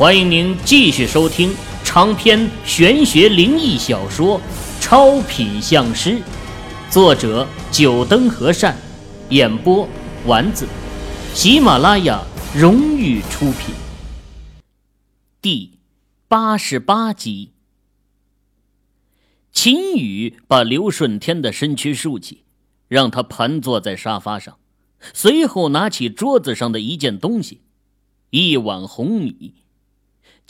欢迎您继续收听长篇玄学灵异小说《超品相师》，作者：九灯和善，演播：丸子，喜马拉雅荣誉出品。第八十八集，秦宇把刘顺天的身躯竖起，让他盘坐在沙发上，随后拿起桌子上的一件东西，一碗红米。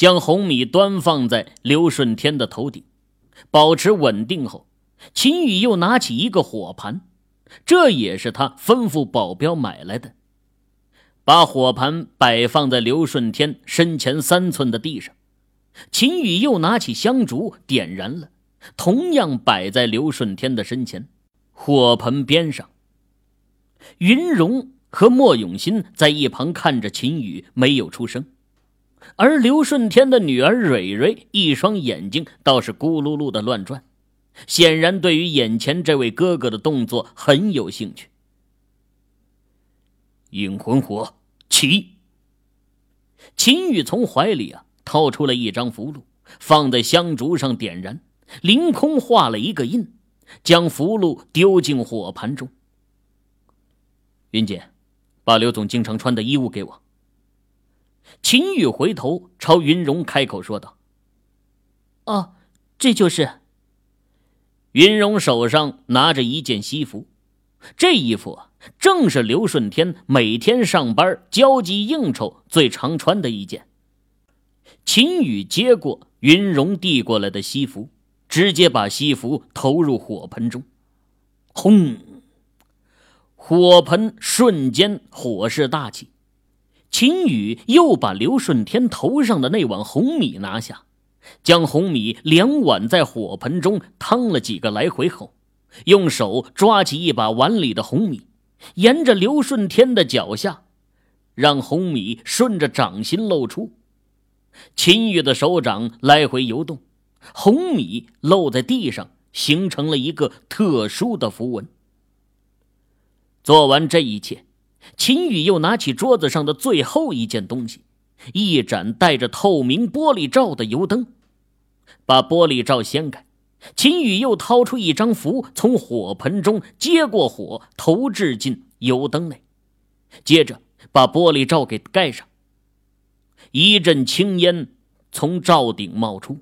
将红米端放在刘顺天的头顶，保持稳定后，秦宇又拿起一个火盘，这也是他吩咐保镖买来的。把火盘摆放在刘顺天身前三寸的地上，秦宇又拿起香烛点燃了，同样摆在刘顺天的身前。火盆边上，云荣和莫永新在一旁看着秦宇，没有出声。而刘顺天的女儿蕊蕊一双眼睛倒是咕噜噜的乱转，显然对于眼前这位哥哥的动作很有兴趣。引魂火起！秦宇从怀里啊掏出了一张符箓，放在香烛上点燃，凌空画了一个印，将符箓丢进火盘中。云姐，把刘总经常穿的衣物给我。秦宇回头朝云荣开口说道：“哦，这就是。”云荣手上拿着一件西服，这衣服，正是刘顺天每天上班交际应酬最常穿的一件。秦宇接过云荣递过来的西服，直接把西服投入火盆中，轰！火盆瞬间火势大起。秦宇又把刘顺天头上的那碗红米拿下，将红米两碗在火盆中汤了几个来回后，用手抓起一把碗里的红米，沿着刘顺天的脚下，让红米顺着掌心露出。秦宇的手掌来回游动，红米露在地上，形成了一个特殊的符文。做完这一切。秦宇又拿起桌子上的最后一件东西，一盏带着透明玻璃罩的油灯，把玻璃罩掀开。秦宇又掏出一张符，从火盆中接过火，投掷进油灯内，接着把玻璃罩给盖上。一阵青烟从罩顶冒出，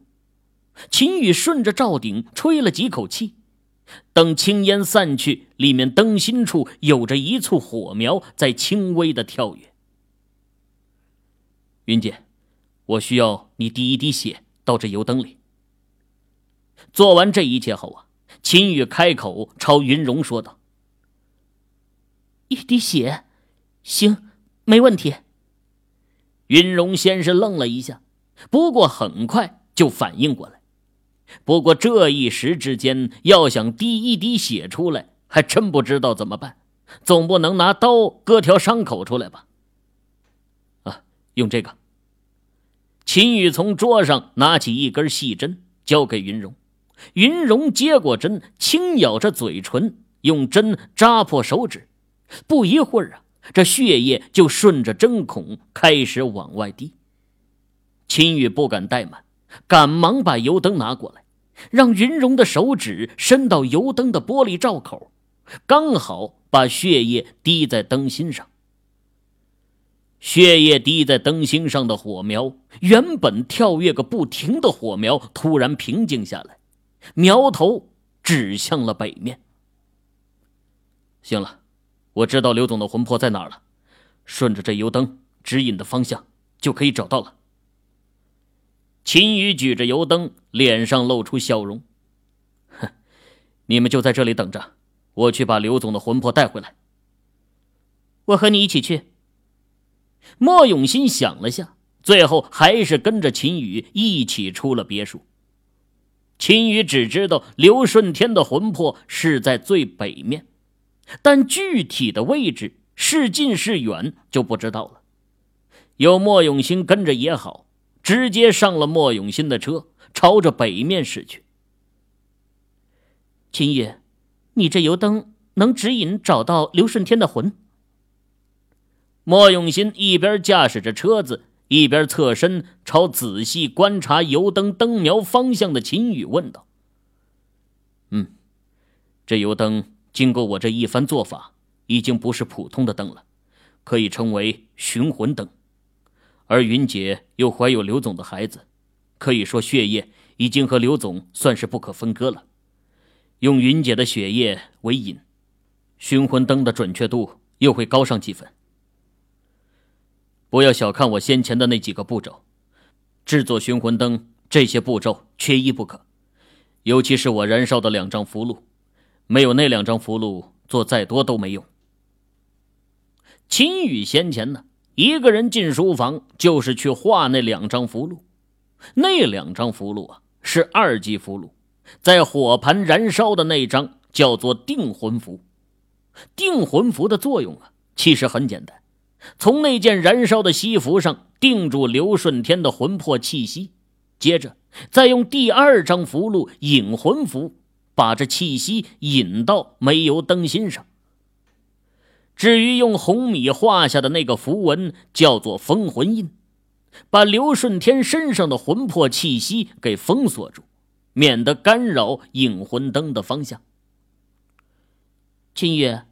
秦宇顺着罩顶吹了几口气。等青烟散去，里面灯芯处有着一簇火苗在轻微的跳跃。云姐，我需要你滴一滴血到这油灯里。做完这一切后啊，秦宇开口朝云荣说道：“一滴血，行，没问题。”云荣先是愣了一下，不过很快就反应过来。不过这一时之间，要想滴一滴血出来，还真不知道怎么办。总不能拿刀割条伤口出来吧？啊，用这个。秦宇从桌上拿起一根细针，交给云荣。云荣接过针，轻咬着嘴唇，用针扎破手指。不一会儿啊，这血液就顺着针孔开始往外滴。秦宇不敢怠慢。赶忙把油灯拿过来，让云荣的手指伸到油灯的玻璃罩口，刚好把血液滴在灯芯上。血液滴在灯芯上的火苗，原本跳跃个不停的火苗，突然平静下来，苗头指向了北面。行了，我知道刘总的魂魄在哪儿了，顺着这油灯指引的方向，就可以找到了。秦宇举着油灯，脸上露出笑容。哼，你们就在这里等着，我去把刘总的魂魄带回来。我和你一起去。莫永新想了下，最后还是跟着秦宇一起出了别墅。秦宇只知道刘顺天的魂魄是在最北面，但具体的位置是近是远就不知道了。有莫永新跟着也好。直接上了莫永新的车，朝着北面驶去。秦宇，你这油灯能指引找到刘顺天的魂？莫永新一边驾驶着车子，一边侧身朝仔细观察油灯灯苗方向的秦宇问道：“嗯，这油灯经过我这一番做法，已经不是普通的灯了，可以称为寻魂灯。而云姐又怀有刘总的孩子，可以说血液已经和刘总算是不可分割了。用云姐的血液为引，寻魂灯的准确度又会高上几分。”不要小看我先前的那几个步骤，制作寻魂灯这些步骤缺一不可，尤其是我燃烧的两张符箓，没有那两张符箓，做再多都没用。秦羽先前呢，一个人进书房就是去画那两张符箓，那两张符箓啊是二级符箓，在火盆燃烧的那张叫做定魂符。定魂符的作用啊，其实很简单。从那件燃烧的西服上定住刘顺天的魂魄气息，接着再用第二张符箓引魂符，把这气息引到煤油灯芯上。至于用红米画下的那个符文，叫做封魂印，把刘顺天身上的魂魄气息给封锁住，免得干扰引魂灯的方向。秦月，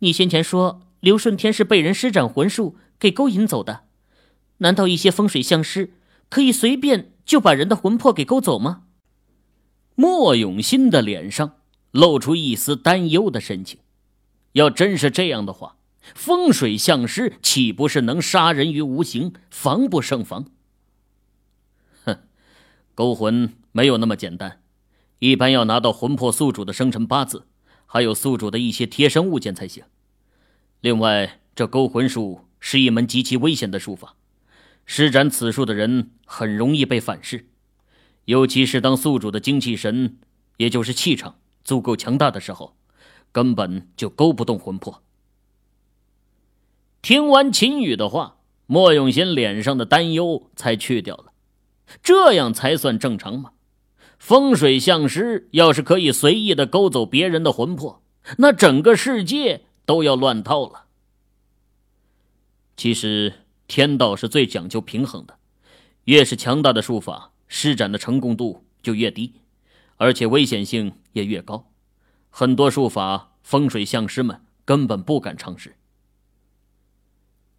你先前说。刘顺天是被人施展魂术给勾引走的，难道一些风水相师可以随便就把人的魂魄给勾走吗？莫永新的脸上露出一丝担忧的神情。要真是这样的话，风水相师岂不是能杀人于无形，防不胜防？哼，勾魂没有那么简单，一般要拿到魂魄宿主的生辰八字，还有宿主的一些贴身物件才行。另外，这勾魂术是一门极其危险的术法，施展此术的人很容易被反噬，尤其是当宿主的精气神，也就是气场足够强大的时候，根本就勾不动魂魄。听完秦羽的话，莫永新脸上的担忧才去掉了，这样才算正常吗？风水相师要是可以随意的勾走别人的魂魄，那整个世界……都要乱套了。其实天道是最讲究平衡的，越是强大的术法，施展的成功度就越低，而且危险性也越高。很多术法，风水相师们根本不敢尝试。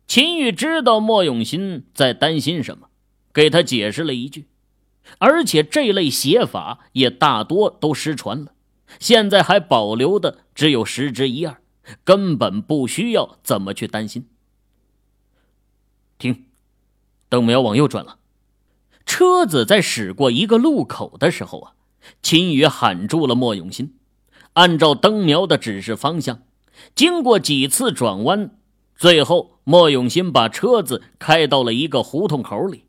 秦羽知道莫永新在担心什么，给他解释了一句，而且这类邪法也大多都失传了，现在还保留的只有十之一二。根本不需要怎么去担心。停，灯苗往右转了。车子在驶过一个路口的时候啊，秦宇喊住了莫永新，按照灯苗的指示方向，经过几次转弯，最后莫永新把车子开到了一个胡同口里。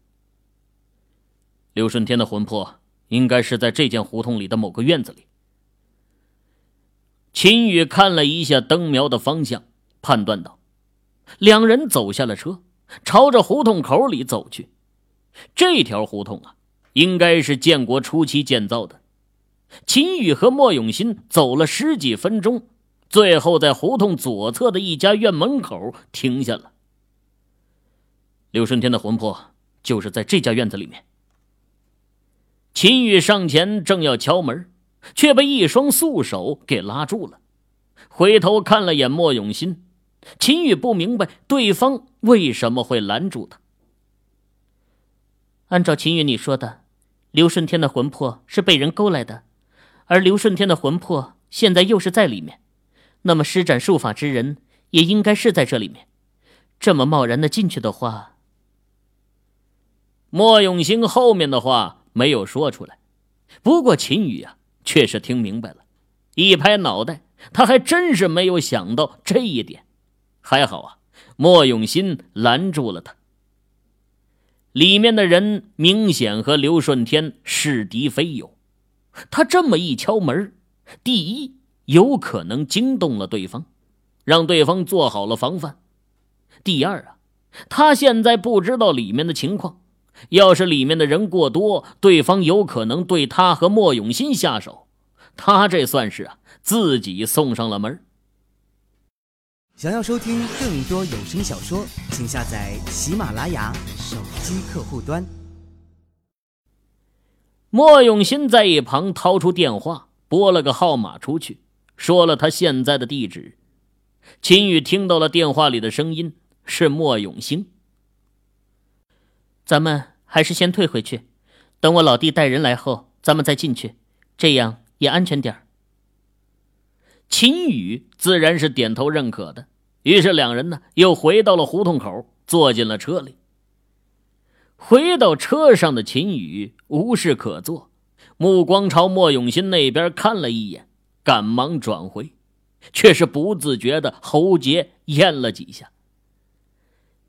刘顺天的魂魄应该是在这间胡同里的某个院子里。秦宇看了一下灯苗的方向，判断道：“两人走下了车，朝着胡同口里走去。这条胡同啊，应该是建国初期建造的。”秦宇和莫永新走了十几分钟，最后在胡同左侧的一家院门口停下了。刘顺天的魂魄就是在这家院子里面。秦宇上前正要敲门。却被一双素手给拉住了，回头看了眼莫永新，秦宇不明白对方为什么会拦住他。按照秦宇你说的，刘顺天的魂魄是被人勾来的，而刘顺天的魂魄现在又是在里面，那么施展术法之人也应该是在这里面。这么贸然的进去的话，莫永兴后面的话没有说出来，不过秦宇啊。却是听明白了，一拍脑袋，他还真是没有想到这一点。还好啊，莫永新拦住了他。里面的人明显和刘顺天是敌非友，他这么一敲门，第一有可能惊动了对方，让对方做好了防范；第二啊，他现在不知道里面的情况。要是里面的人过多，对方有可能对他和莫永新下手，他这算是啊自己送上了门。想要收听更多有声小说，请下载喜马拉雅。手机客户端。莫永新在一旁掏出电话，拨了个号码出去，说了他现在的地址。秦宇听到了电话里的声音，是莫永兴。咱们还是先退回去，等我老弟带人来后，咱们再进去，这样也安全点秦宇自然是点头认可的，于是两人呢又回到了胡同口，坐进了车里。回到车上的秦宇无事可做，目光朝莫永新那边看了一眼，赶忙转回，却是不自觉的喉结咽了几下。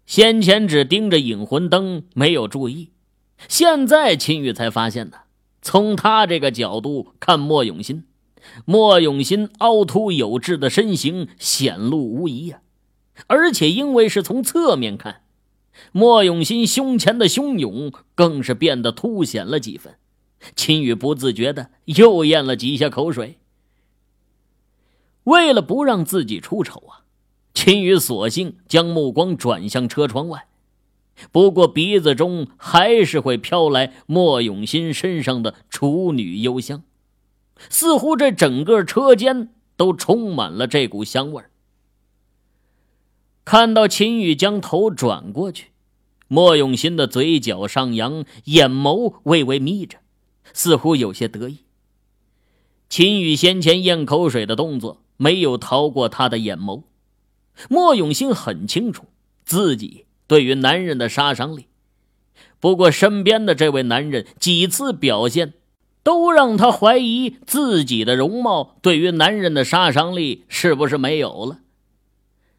先前只盯着引魂灯，没有注意，现在秦宇才发现呢。从他这个角度看，莫永新，莫永新凹凸有致的身形显露无遗呀，而且因为是从侧面看。莫永新胸前的汹涌更是变得凸显了几分，秦宇不自觉的又咽了几下口水。为了不让自己出丑啊，秦宇索性将目光转向车窗外，不过鼻子中还是会飘来莫永新身上的处女幽香，似乎这整个车间都充满了这股香味儿。看到秦宇将头转过去，莫永新的嘴角上扬，眼眸微微眯着，似乎有些得意。秦宇先前咽口水的动作没有逃过他的眼眸。莫永新很清楚自己对于男人的杀伤力，不过身边的这位男人几次表现，都让他怀疑自己的容貌对于男人的杀伤力是不是没有了。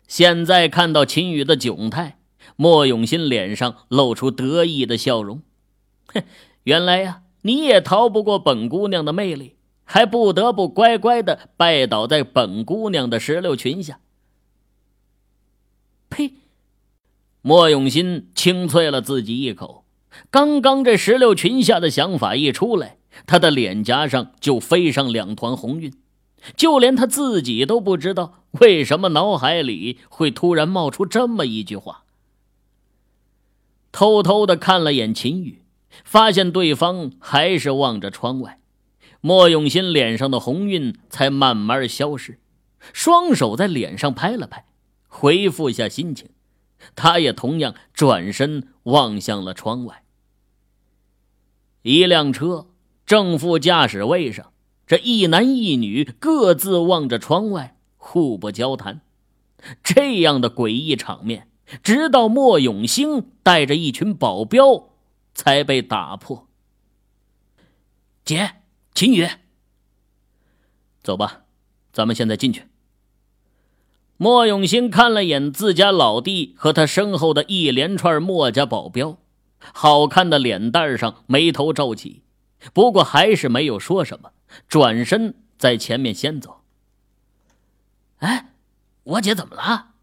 现在看到秦宇的窘态，莫永新脸上露出得意的笑容。哼，原来呀，你也逃不过本姑娘的魅力，还不得不乖乖的拜倒在本姑娘的石榴裙下。呸！莫永新清啐了自己一口。刚刚这石榴裙下的想法一出来，他的脸颊上就飞上两团红晕。就连他自己都不知道为什么脑海里会突然冒出这么一句话。偷偷的看了眼秦宇，发现对方还是望着窗外，莫永新脸上的红晕才慢慢消失，双手在脸上拍了拍，恢复下心情。他也同样转身望向了窗外。一辆车，正副驾驶位上。这一男一女各自望着窗外，互不交谈。这样的诡异场面，直到莫永兴带着一群保镖才被打破。姐，秦宇，走吧，咱们现在进去。莫永兴看了眼自家老弟和他身后的一连串莫家保镖，好看的脸蛋上眉头皱起，不过还是没有说什么。转身在前面先走。哎，我姐怎么了？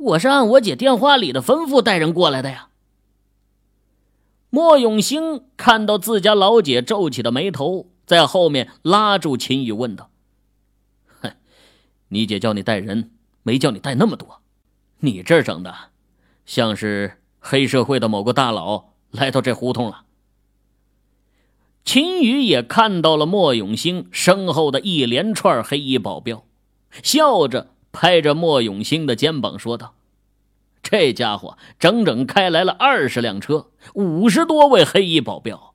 我是按我姐电话里的吩咐带人过来的呀。莫永兴看到自家老姐皱起的眉头，在后面拉住秦宇问道：“哼，你姐叫你带人，没叫你带那么多。你这整的，像是黑社会的某个大佬来到这胡同了。”秦宇也看到了莫永兴身后的一连串黑衣保镖，笑着拍着莫永兴的肩膀说道：“这家伙整整开来了二十辆车，五十多位黑衣保镖，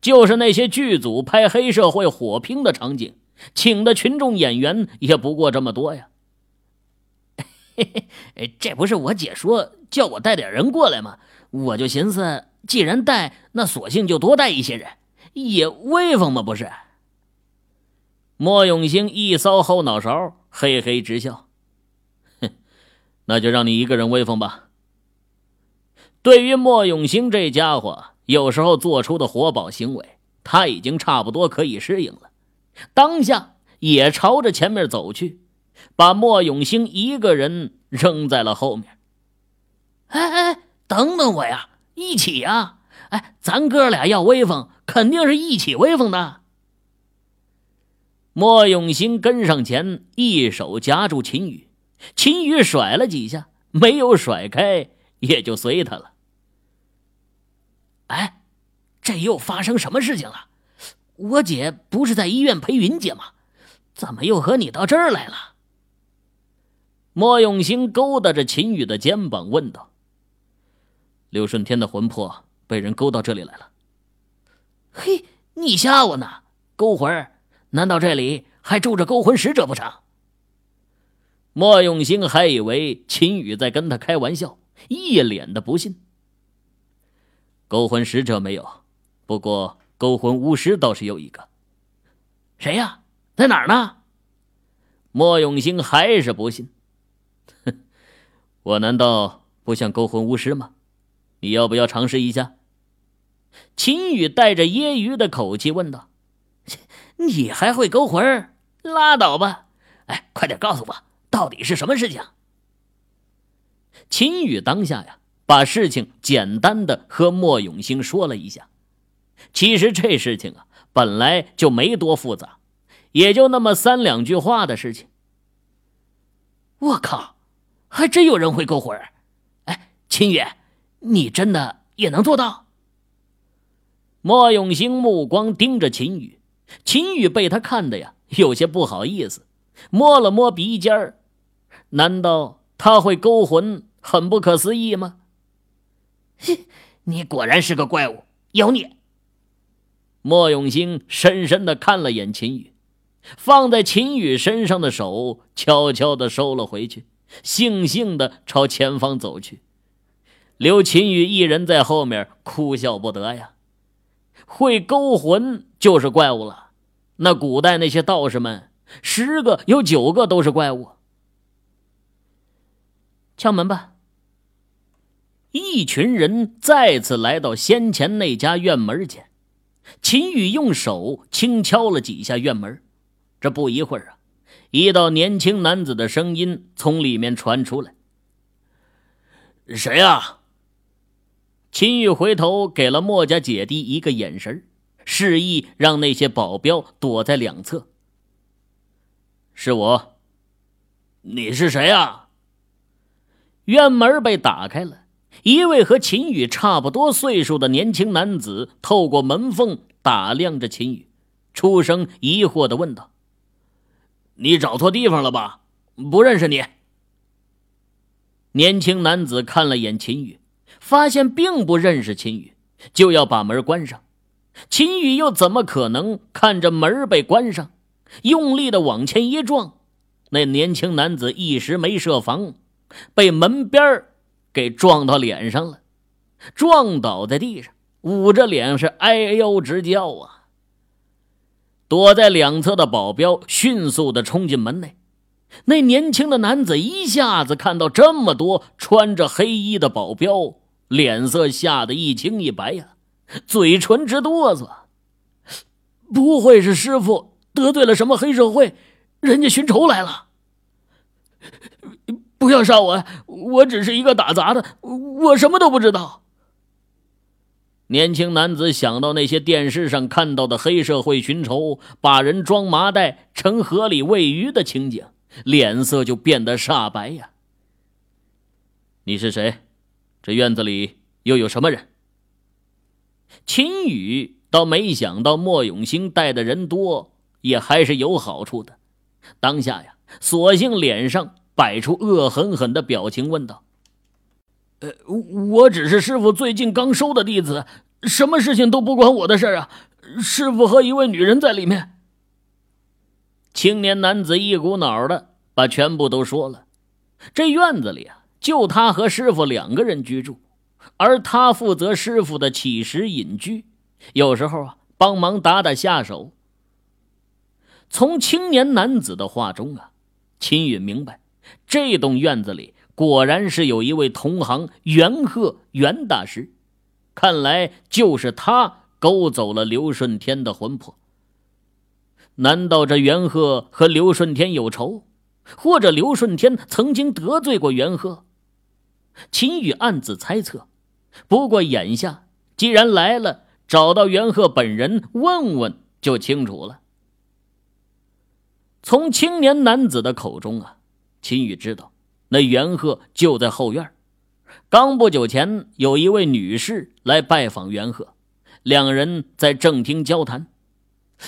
就是那些剧组拍黑社会火拼的场景，请的群众演员也不过这么多呀。嘿嘿这不是我姐说叫我带点人过来吗？我就寻思，既然带，那索性就多带一些人。”也威风嘛？不是。莫永兴一搔后脑勺，嘿嘿直笑。那就让你一个人威风吧。对于莫永兴这家伙有时候做出的活宝行为，他已经差不多可以适应了。当下也朝着前面走去，把莫永兴一个人扔在了后面。哎哎，等等我呀，一起呀！哎，咱哥俩要威风。肯定是一起威风的。莫永兴跟上前，一手夹住秦宇，秦宇甩了几下，没有甩开，也就随他了。哎这又发生什么事情了？我姐不是在医院陪云姐吗？怎么又和你到这儿来了？莫永兴勾搭着秦宇的肩膀问道：“刘顺天的魂魄被人勾到这里来了。”嘿，你吓我呢！勾魂儿？难道这里还住着勾魂使者不成？莫永兴还以为秦宇在跟他开玩笑，一脸的不信。勾魂使者没有，不过勾魂巫师倒是有一个。谁呀？在哪儿呢？莫永兴还是不信。哼，我难道不像勾魂巫师吗？你要不要尝试一下？秦宇带着揶揄的口气问道：“ 你还会勾魂？拉倒吧！哎，快点告诉我。”到底是什么事情？秦宇当下呀，把事情简单的和莫永兴说了一下。其实这事情啊，本来就没多复杂，也就那么三两句话的事情。我靠，还真有人会勾魂！哎，秦宇，你真的也能做到？莫永兴目光盯着秦宇，秦宇被他看的呀，有些不好意思，摸了摸鼻尖儿。难道他会勾魂？很不可思议吗？嘿，你果然是个怪物，妖孽！莫永兴深深的看了眼秦宇，放在秦宇身上的手悄悄的收了回去，悻悻的朝前方走去，留秦宇一人在后面哭笑不得呀。会勾魂就是怪物了，那古代那些道士们，十个有九个都是怪物。敲门吧。一群人再次来到先前那家院门前，秦宇用手轻敲了几下院门。这不一会儿啊，一道年轻男子的声音从里面传出来：“谁啊？”秦宇回头给了墨家姐弟一个眼神，示意让那些保镖躲在两侧。是我。你是谁啊？院门被打开了，一位和秦宇差不多岁数的年轻男子透过门缝打量着秦宇，出声疑惑的问道：“你找错地方了吧？不认识你。”年轻男子看了眼秦宇，发现并不认识秦宇，就要把门关上。秦宇又怎么可能看着门被关上？用力的往前一撞，那年轻男子一时没设防。被门边给撞到脸上了，撞倒在地上，捂着脸是哎呦直叫啊！躲在两侧的保镖迅速的冲进门内，那年轻的男子一下子看到这么多穿着黑衣的保镖，脸色吓得一青一白呀，嘴唇直哆嗦。不会是师傅得罪了什么黑社会，人家寻仇来了？不要杀我！我只是一个打杂的，我什么都不知道。年轻男子想到那些电视上看到的黑社会寻仇，把人装麻袋成河里喂鱼的情景，脸色就变得煞白呀。你是谁？这院子里又有什么人？秦宇倒没想到莫永兴带的人多，也还是有好处的。当下呀，索性脸上。摆出恶狠狠的表情，问道：“呃，我只是师傅最近刚收的弟子，什么事情都不关我的事啊！师傅和一位女人在里面。”青年男子一股脑的把全部都说了。这院子里啊，就他和师傅两个人居住，而他负责师傅的起食隐居，有时候啊，帮忙打打下手。从青年男子的话中啊，秦允明白。这栋院子里果然是有一位同行袁鹤袁大师，看来就是他勾走了刘顺天的魂魄。难道这袁鹤和刘顺天有仇，或者刘顺天曾经得罪过袁鹤？秦宇暗自猜测。不过眼下既然来了，找到袁鹤本人问问就清楚了。从青年男子的口中啊。秦宇知道，那袁鹤就在后院。刚不久前，有一位女士来拜访袁鹤，两人在正厅交谈。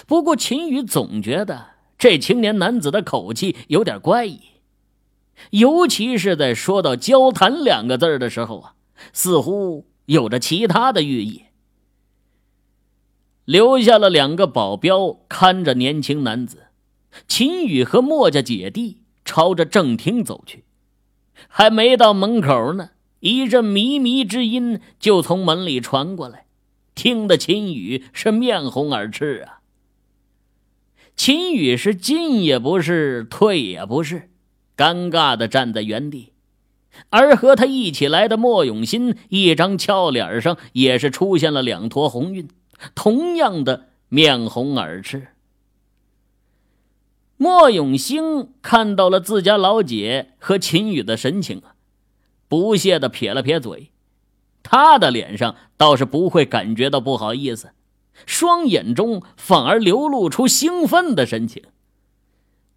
不过秦宇总觉得这青年男子的口气有点怪异，尤其是在说到“交谈”两个字的时候啊，似乎有着其他的寓意。留下了两个保镖看着年轻男子，秦宇和墨家姐弟朝着正厅走去。还没到门口呢，一阵靡靡之音就从门里传过来，听得秦宇是面红耳赤啊。秦宇是进也不是，退也不是，尴尬的站在原地。而和他一起来的莫永新，一张俏脸上也是出现了两坨红晕。同样的面红耳赤，莫永兴看到了自家老姐和秦宇的神情啊，不屑的撇了撇嘴，他的脸上倒是不会感觉到不好意思，双眼中反而流露出兴奋的神情。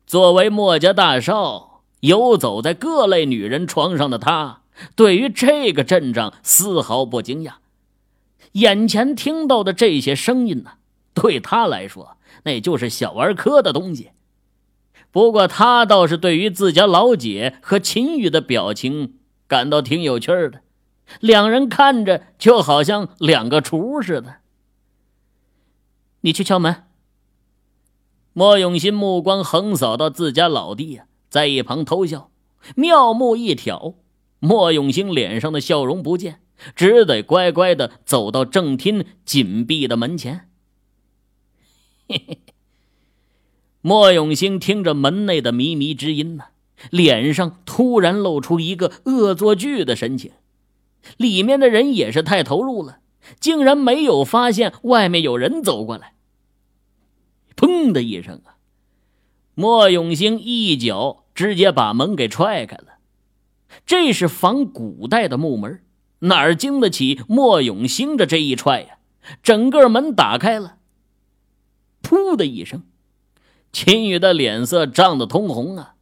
作为莫家大少，游走在各类女人床上的他，对于这个阵仗丝毫不惊讶。眼前听到的这些声音呢，对他来说那就是小儿科的东西。不过他倒是对于自家老姐和秦宇的表情感到挺有趣的，两人看着就好像两个厨似的。你去敲门。莫永新目光横扫到自家老弟呀，在一旁偷笑，妙目一挑，莫永兴脸上的笑容不见。只得乖乖的走到正厅紧闭的门前。嘿嘿，莫永兴听着门内的靡靡之音呢，脸上突然露出一个恶作剧的神情。里面的人也是太投入了，竟然没有发现外面有人走过来。砰的一声啊，莫永兴一脚直接把门给踹开了。这是仿古代的木门。哪儿经得起莫永兴的这一踹呀？整个门打开了。噗的一声，秦宇的脸色涨得通红啊！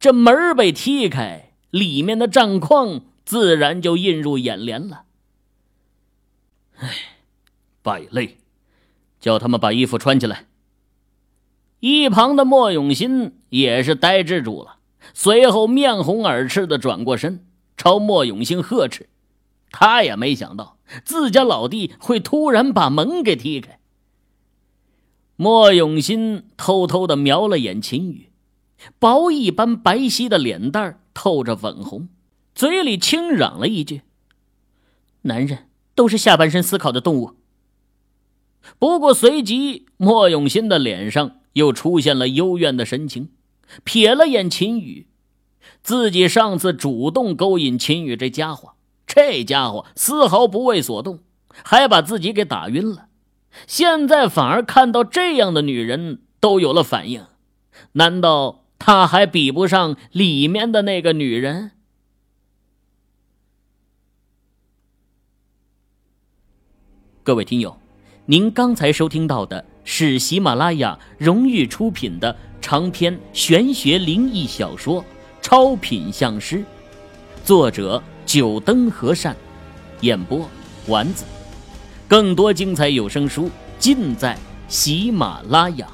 这门被踢开，里面的战况自然就映入眼帘了。唉，败类，叫他们把衣服穿起来。一旁的莫永新也是呆滞住了，随后面红耳赤的转过身，朝莫永兴呵斥。他也没想到自家老弟会突然把门给踢开。莫永新偷偷的瞄了眼秦宇，薄一般白皙的脸蛋透着粉红，嘴里轻嚷了一句：“男人都是下半身思考的动物。”不过随即，莫永新的脸上又出现了幽怨的神情，瞥了眼秦宇，自己上次主动勾引秦宇这家伙。这家伙丝毫不为所动，还把自己给打晕了。现在反而看到这样的女人都有了反应，难道他还比不上里面的那个女人？各位听友，您刚才收听到的是喜马拉雅荣誉出品的长篇玄学灵异小说《超品相师》，作者。九灯和善，演播丸子，更多精彩有声书尽在喜马拉雅。